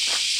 Shh.